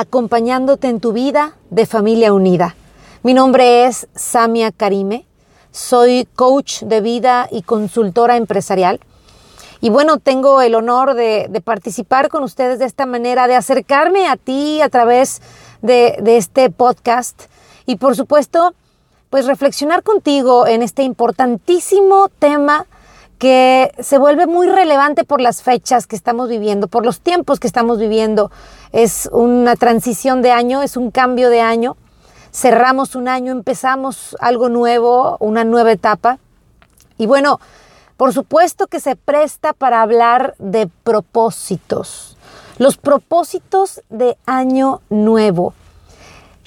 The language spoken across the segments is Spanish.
Acompañándote en tu vida de Familia Unida. Mi nombre es Samia Karime, soy coach de vida y consultora empresarial. Y bueno, tengo el honor de, participar con ustedes de esta manera, de acercarme a ti a través de, de este podcast y por supuesto, pues reflexionar contigo en este importantísimo tema que se vuelve muy relevante por las fechas que estamos viviendo, por los tiempos que estamos viviendo. Es una transición de año, es un cambio de año. Cerramos un año, empezamos algo nuevo, una nueva etapa. Y bueno, por supuesto que se presta para hablar de propósitos. Los propósitos de año nuevo.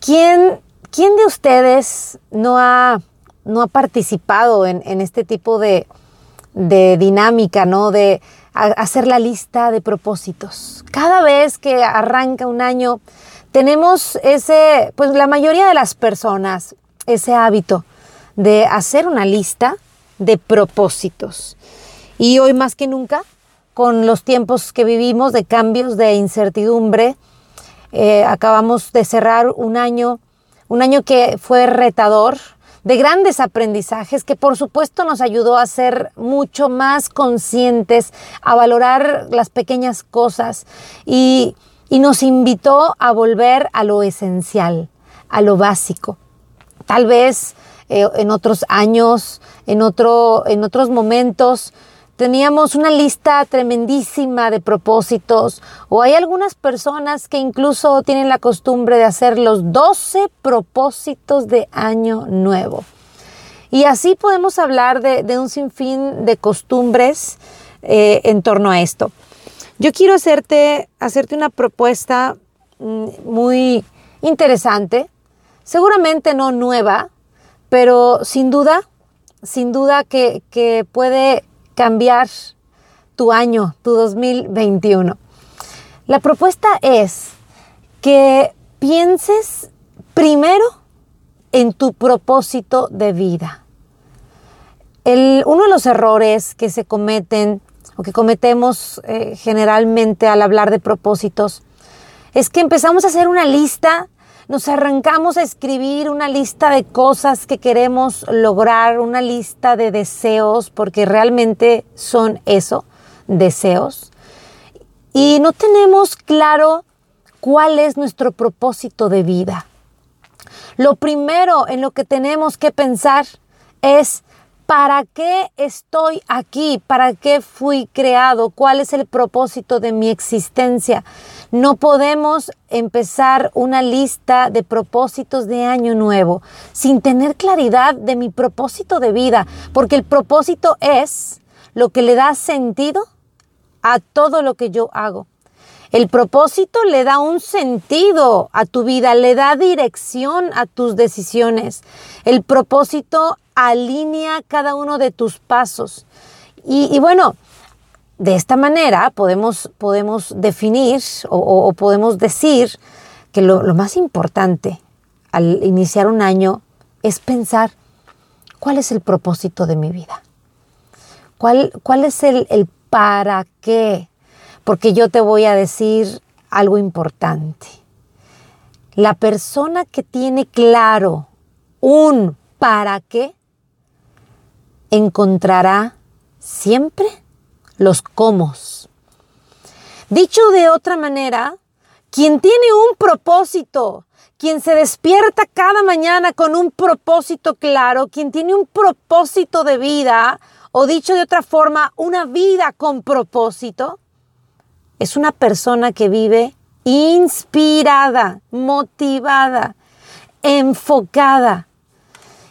¿Quién, quién de ustedes no ha, no ha participado en, en este tipo de, de dinámica, ¿no? De hacer la lista de propósitos. Cada vez que arranca un año, tenemos ese, pues la mayoría de las personas, ese hábito de hacer una lista de propósitos. Y hoy más que nunca, con los tiempos que vivimos de cambios, de incertidumbre, eh, acabamos de cerrar un año, un año que fue retador, de grandes aprendizajes que por supuesto nos ayudó a ser mucho más conscientes, a valorar las pequeñas cosas y, nos invitó a volver a lo esencial, a lo básico. Tal vez eh, en otros años, en, otro, en otros momentos, Teníamos una lista tremendísima de propósitos o hay algunas personas que incluso tienen la costumbre de hacer los 12 propósitos de año nuevo. Y así podemos hablar de, un sinfín de costumbres eh, en torno a esto. Yo quiero hacerte, hacerte una propuesta mm, muy interesante, seguramente no nueva, pero sin duda, sin duda que, que puede cambiar tu año, tu 2021. La propuesta es que pienses primero en tu propósito de vida. uno de los errores que se cometen o que cometemos eh, generalmente al hablar de propósitos es que empezamos a hacer una lista nos arrancamos a escribir una lista de cosas que queremos lograr, una lista de deseos, porque realmente son eso, deseos. Y no tenemos claro cuál es nuestro propósito de vida. Lo primero en lo que tenemos que pensar es ¿Para qué estoy aquí? ¿Para qué fui creado? ¿Cuál es el propósito de mi existencia? No podemos empezar una lista de propósitos de año nuevo sin tener claridad de mi propósito de vida, porque el propósito es lo que le da sentido a todo lo que yo hago. El propósito le da un sentido a tu vida, le da dirección a tus decisiones. El propósito alinea cada uno de tus pasos. Y, bueno, de esta manera podemos, podemos definir o, podemos decir que lo, más importante al iniciar un año es pensar cuál es el propósito de mi vida. ¿Cuál, cuál es el, el para qué? Porque yo te voy a decir algo importante. La persona que tiene claro un para qué encontrará siempre los cómo. Dicho de otra manera, quien tiene un propósito, quien se despierta cada mañana con un propósito claro, quien tiene un propósito de vida, o dicho de otra forma, una vida con propósito, es una persona que vive inspirada, motivada, enfocada.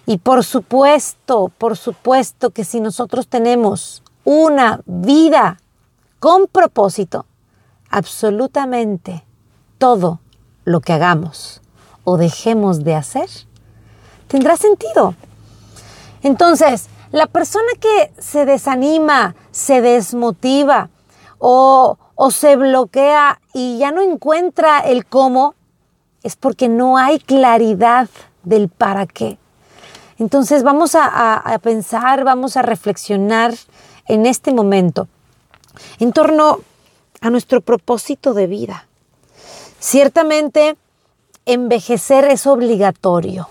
Y por supuesto, por supuesto que si nosotros tenemos una vida con propósito, absolutamente todo lo que hagamos o dejemos de hacer, tendrá sentido. Entonces, la persona que se desanima, se desmotiva o, o se bloquea y ya no encuentra el cómo, es porque no hay claridad del para qué. Entonces vamos a, pensar, vamos a reflexionar en este momento en torno a nuestro propósito de vida. Ciertamente, envejecer es obligatorio,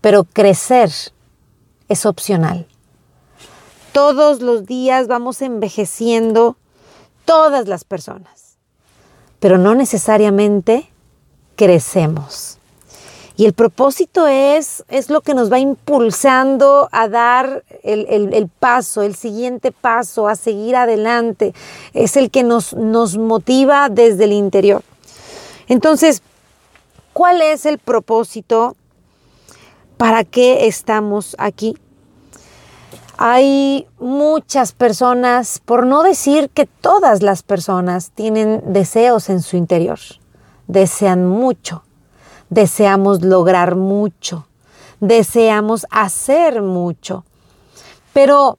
pero crecer es opcional. Todos los días vamos envejeciendo todas las personas, pero no necesariamente crecemos. Y el propósito es, es lo que nos va impulsando a dar el, paso, el siguiente paso, a seguir adelante. Es el que nos, nos motiva desde el interior. Entonces, ¿cuál es el propósito? ¿Para qué estamos aquí? Hay muchas personas, por no decir que todas las personas tienen deseos en su interior, desean mucho deseamos lograr mucho, deseamos hacer mucho. Pero,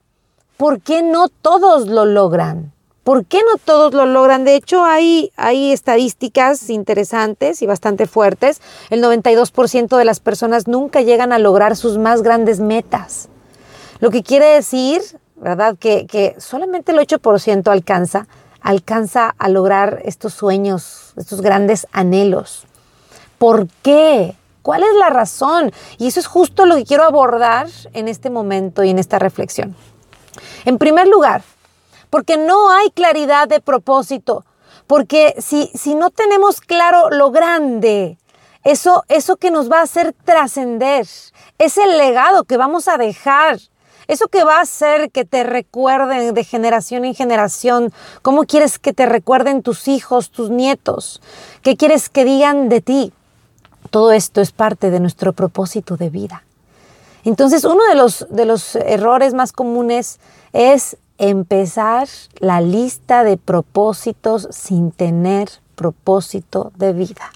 ¿por qué no todos lo logran? ¿Por qué no todos lo logran? De hecho, hay, hay estadísticas interesantes y bastante fuertes. El 92% de las personas nunca llegan a lograr sus más grandes metas. Lo que quiere decir, ¿verdad? Que, que solamente el 8% alcanza, alcanza a lograr estos sueños, estos grandes anhelos. ¿Por qué? ¿Cuál es la razón? Y eso es justo lo que quiero abordar en este momento y en esta reflexión. En primer lugar, porque no hay claridad de propósito, porque si, si no tenemos claro lo grande, eso, eso que nos va a hacer trascender, es el legado que vamos a dejar, eso que va a hacer que te recuerden de generación en generación, cómo quieres que te recuerden tus hijos, tus nietos, qué quieres que digan de ti. Todo esto es parte de nuestro propósito de vida. Entonces, uno de los, de los errores más comunes es empezar la lista de propósitos sin tener propósito de vida.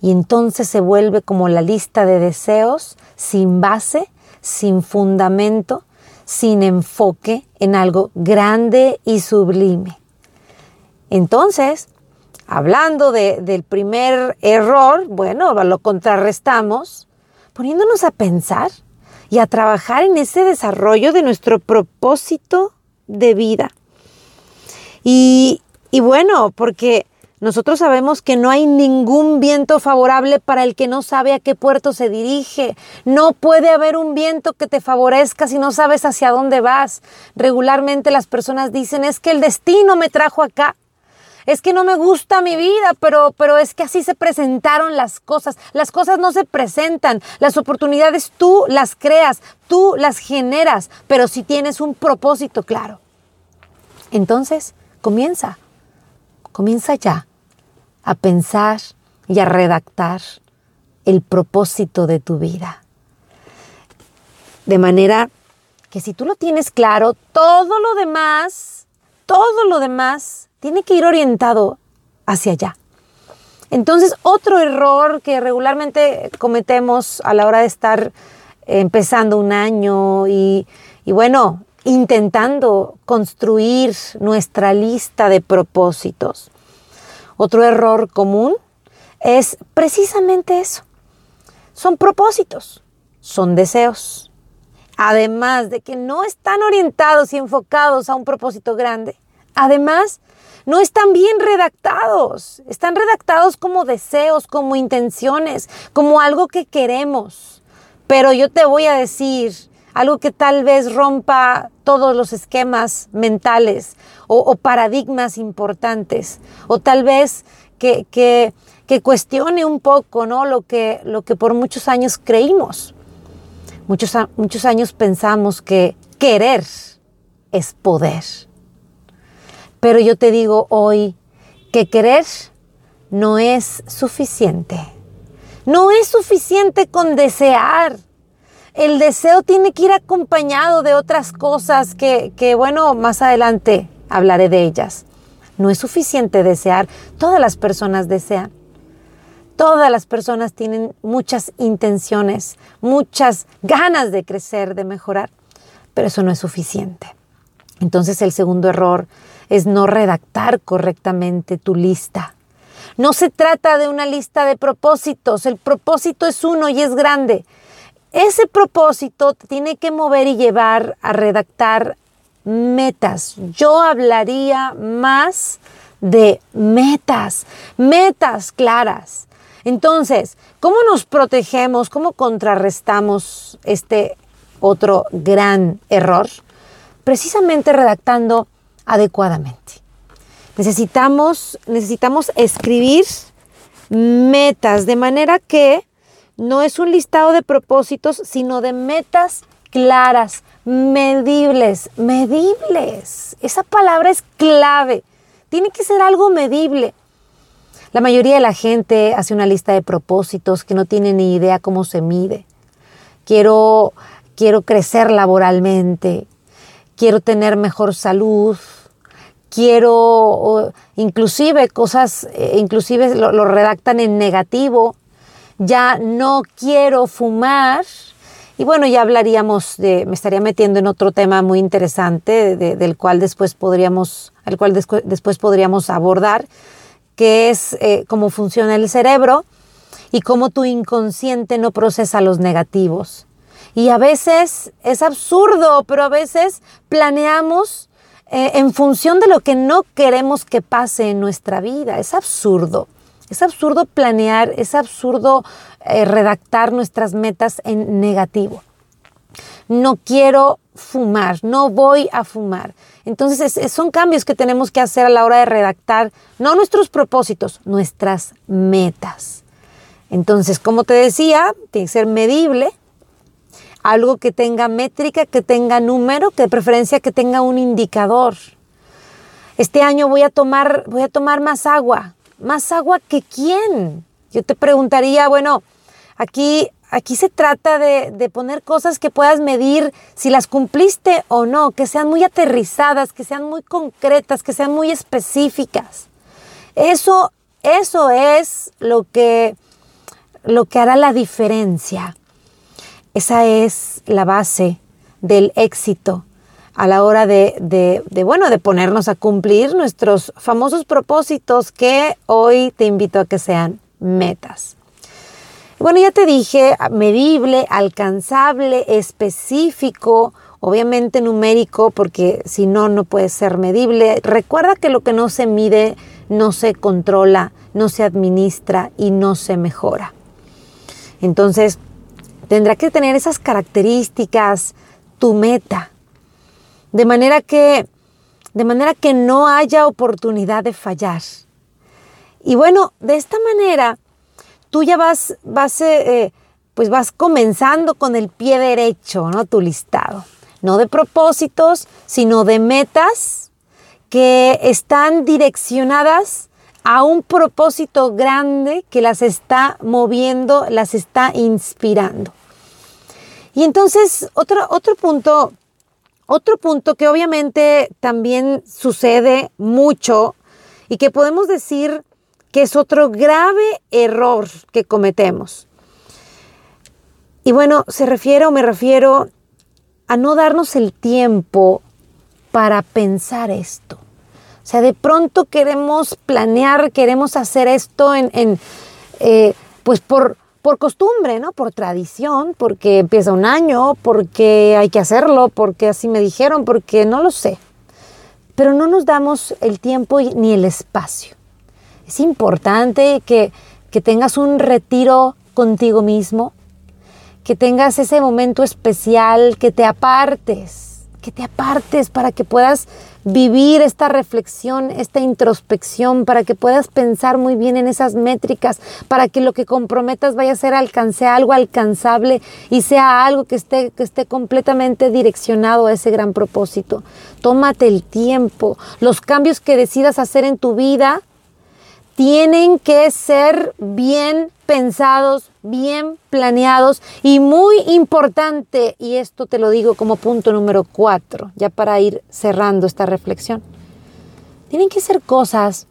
Y entonces se vuelve como la lista de deseos sin base, sin fundamento, sin enfoque en algo grande y sublime. Entonces, hablando del primer error, bueno, lo contrarrestamos poniéndonos a pensar y a trabajar en ese desarrollo de nuestro propósito de vida. Y, bueno, porque nosotros sabemos que no hay ningún viento favorable para el que no sabe a qué puerto se dirige. No puede haber un viento que te favorezca si no sabes hacia dónde vas. Regularmente las personas dicen es que el destino me trajo acá es que no me gusta mi vida, pero, pero es que así se presentaron las cosas. Las cosas no se presentan, las oportunidades tú las creas, tú las generas, pero si tienes un propósito claro. Entonces, comienza, comienza ya a pensar y a redactar el propósito de tu vida. De manera que si tú lo tienes claro, todo lo demás, todo lo demás tiene que ir orientado hacia allá. Entonces, otro error que regularmente cometemos a la hora de estar empezando un año y, bueno, intentando construir nuestra lista de propósitos. Otro error común es precisamente eso. Son propósitos, son deseos. Además de que no están orientados y enfocados a un propósito grande, además no están bien redactados. Están redactados como deseos, como intenciones, como algo que queremos. Pero yo te voy a decir algo que tal vez rompa todos los esquemas mentales o, paradigmas importantes, o tal vez que, que, cuestione un poco ¿no? lo, que, lo que por muchos años creímos. Muchos, muchos años pensamos que querer es poder. Pero yo te digo hoy que querer no es suficiente. No es suficiente con desear. El deseo tiene que ir acompañado de otras cosas que, que, bueno, más adelante hablaré de ellas. No es suficiente desear. Todas las personas desean. Todas las personas tienen muchas intenciones, muchas ganas de crecer, de mejorar, pero eso no es suficiente. Entonces el segundo error es no redactar correctamente tu lista. No se trata de una lista de propósitos, el propósito es uno y es grande. Ese propósito te tiene que mover y llevar a redactar metas. Yo hablaría más de metas, metas claras. Entonces, ¿cómo nos protegemos? ¿Cómo contrarrestamos este otro gran error? Precisamente redactando adecuadamente. Necesitamos, necesitamos escribir metas de manera que no es un listado de propósitos, sino de metas claras, medibles, medibles. Esa palabra es clave. Tiene que ser algo medible. La mayoría de la gente hace una lista de propósitos que no tiene ni idea cómo se mide. Quiero, quiero crecer laboralmente, quiero tener mejor salud, quiero, inclusive cosas, eh, inclusive lo, lo redactan en negativo, ya no quiero fumar, y bueno, ya hablaríamos de, me estaría metiendo en otro tema muy interesante del cual después podríamos, al cual después podríamos abordar, que es eh, cómo funciona el cerebro y cómo tu inconsciente no procesa los negativos. Y a veces es absurdo, pero a veces planeamos eh, en función de lo que no queremos que pase en nuestra vida. Es absurdo. Es absurdo planear, es absurdo eh, redactar nuestras metas en negativo. No quiero fumar, no voy a fumar. Entonces son cambios que tenemos que hacer a la hora de redactar, no nuestros propósitos, nuestras metas. Entonces, como te decía, tiene que ser medible, algo que tenga métrica, que tenga número, que de preferencia que tenga un indicador. Este año voy a tomar, voy a tomar más agua. ¿Más agua que quién? Yo te preguntaría, bueno, aquí, aquí se trata de, de, poner cosas que puedas medir si las cumpliste o no, que sean muy aterrizadas, que sean muy concretas, que sean muy específicas. Eso, eso es lo que, lo que hará la diferencia. Esa es la base del éxito a la hora de, bueno, de ponernos a cumplir nuestros famosos propósitos que hoy te invito a que sean metas. Bueno, ya te dije, medible, alcanzable, específico, obviamente numérico, porque si no, no puede ser medible. Recuerda que lo que no se mide no se controla, no se administra y no se mejora. Entonces, tendrá que tener esas características tu meta, de manera que, de manera que no haya oportunidad de fallar. Y bueno, de esta manera tú ya vas, vas, eh, eh, pues vas comenzando con el pie derecho, ¿no? Tu listado. No de propósitos, sino de metas que están direccionadas a un propósito grande que las está moviendo, las está inspirando. Y entonces, otro, otro punto otro punto que obviamente también sucede mucho y que podemos decir que es otro grave error que cometemos. Y bueno, se refiere o me refiero a no darnos el tiempo para pensar esto. O sea, de pronto queremos planear, queremos hacer esto en, eh, pues por, por costumbre, ¿no? Por tradición, porque empieza un año, porque hay que hacerlo, porque así me dijeron, porque no lo sé. Pero no nos damos el tiempo ni el espacio. Es importante que, que tengas un retiro contigo mismo, que tengas ese momento especial, que te apartes, que te apartes para que puedas vivir esta reflexión, esta introspección, para que puedas pensar muy bien en esas métricas, para que lo que comprometas vaya a ser alcance algo alcanzable y sea algo que esté, que esté completamente direccionado a ese gran propósito. Tómate el tiempo. Los cambios que decidas hacer en tu vida tienen que ser bien pensados, bien planeados y muy importante, y esto te lo digo como punto número cuatro, ya para ir cerrando esta reflexión, tienen que ser cosas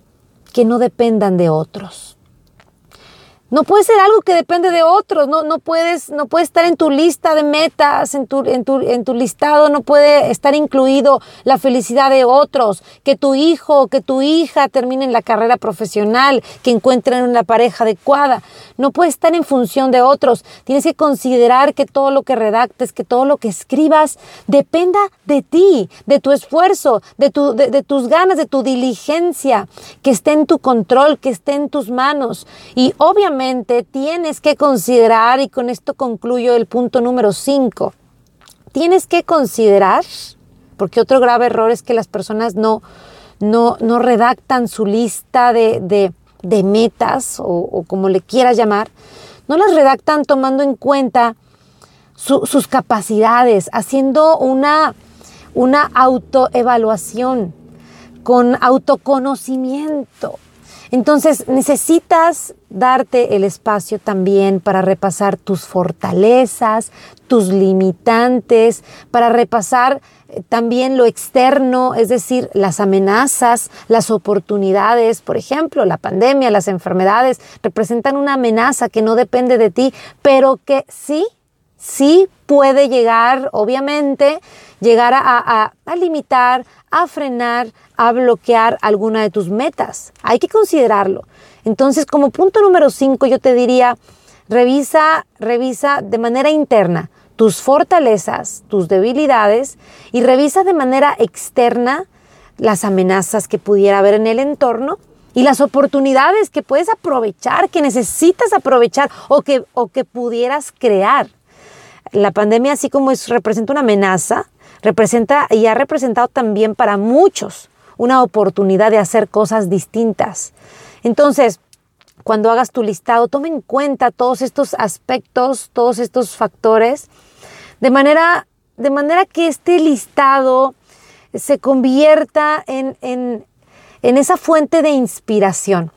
que no dependan de otros. No puede ser algo que depende de otros, no, no, puedes, no puede estar en tu lista de metas, en tu, en, tu, en tu listado no puede estar incluido la felicidad de otros, que tu hijo que tu hija terminen la carrera profesional, que encuentren una pareja adecuada, no puede estar en función de otros. Tienes que considerar que todo lo que redactes, que todo lo que escribas dependa de ti, de tu esfuerzo, de, tu, de, de tus ganas, de tu diligencia, que esté en tu control, que esté en tus manos. Y obviamente tienes que considerar, y con esto concluyo el punto número 5, tienes que considerar, porque otro grave error es que las personas no, no, no redactan su lista de, de, metas o, como le quieras llamar, no las redactan tomando en cuenta sus capacidades, haciendo una, una autoevaluación con autoconocimiento. Entonces necesitas darte el espacio también para repasar tus fortalezas, tus limitantes, para repasar eh, también lo externo, es decir, las amenazas, las oportunidades, por ejemplo, la pandemia, las enfermedades, representan una amenaza que no depende de ti, pero que sí, sí puede llegar, obviamente, llegar a, limitar, a frenar, a bloquear alguna de tus metas. Hay que considerarlo. Entonces, como punto número 5, yo te diría, revisa, revisa de manera interna tus fortalezas, tus debilidades y revisa de manera externa las amenazas que pudiera haber en el entorno y las oportunidades que puedes aprovechar, que necesitas aprovechar o que, o que pudieras crear. La pandemia, así como es, representa una amenaza, representa y ha representado también para muchos una oportunidad de hacer cosas distintas. Entonces, cuando hagas tu listado, toma en cuenta todos estos aspectos, todos estos factores, de manera, de manera que este listado se convierta en, en, en esa fuente de inspiración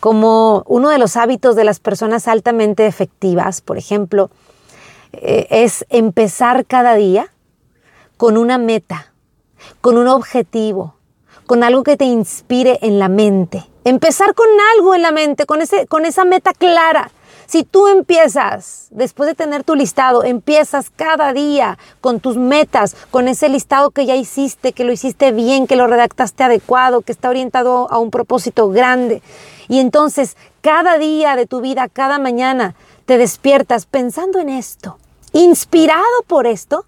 como uno de los hábitos de las personas altamente efectivas, por ejemplo, eh, es empezar cada día con una meta, con un objetivo, con algo que te inspire en la mente. Empezar con algo en la mente, con, ese, con esa meta clara. Si tú empiezas, después de tener tu listado, empiezas cada día con tus metas, con ese listado que ya hiciste, que lo hiciste bien, que lo redactaste adecuado, que está orientado a un propósito grande. Y entonces cada día de tu vida, cada mañana, te despiertas pensando en esto, inspirado por esto,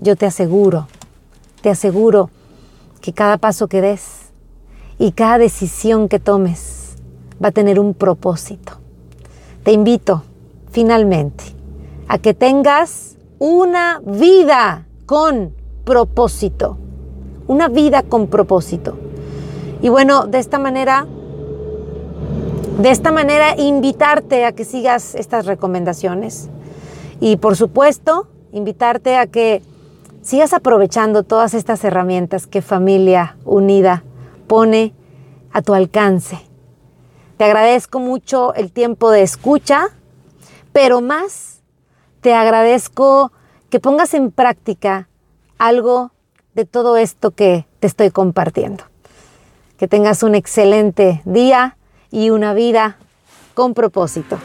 yo te aseguro, te aseguro que cada paso que des y cada decisión que tomes va a tener un propósito. Te invito finalmente a que tengas una vida con propósito, una vida con propósito. Y bueno, de esta manera, de esta manera invitarte a que sigas estas recomendaciones y por supuesto, invitarte a que sigas aprovechando todas estas herramientas que Familia Unida pone a tu alcance. Te agradezco mucho el tiempo de escucha, pero más te agradezco que pongas en práctica algo de todo esto que te estoy compartiendo. Que tengas un excelente día y una vida con propósito.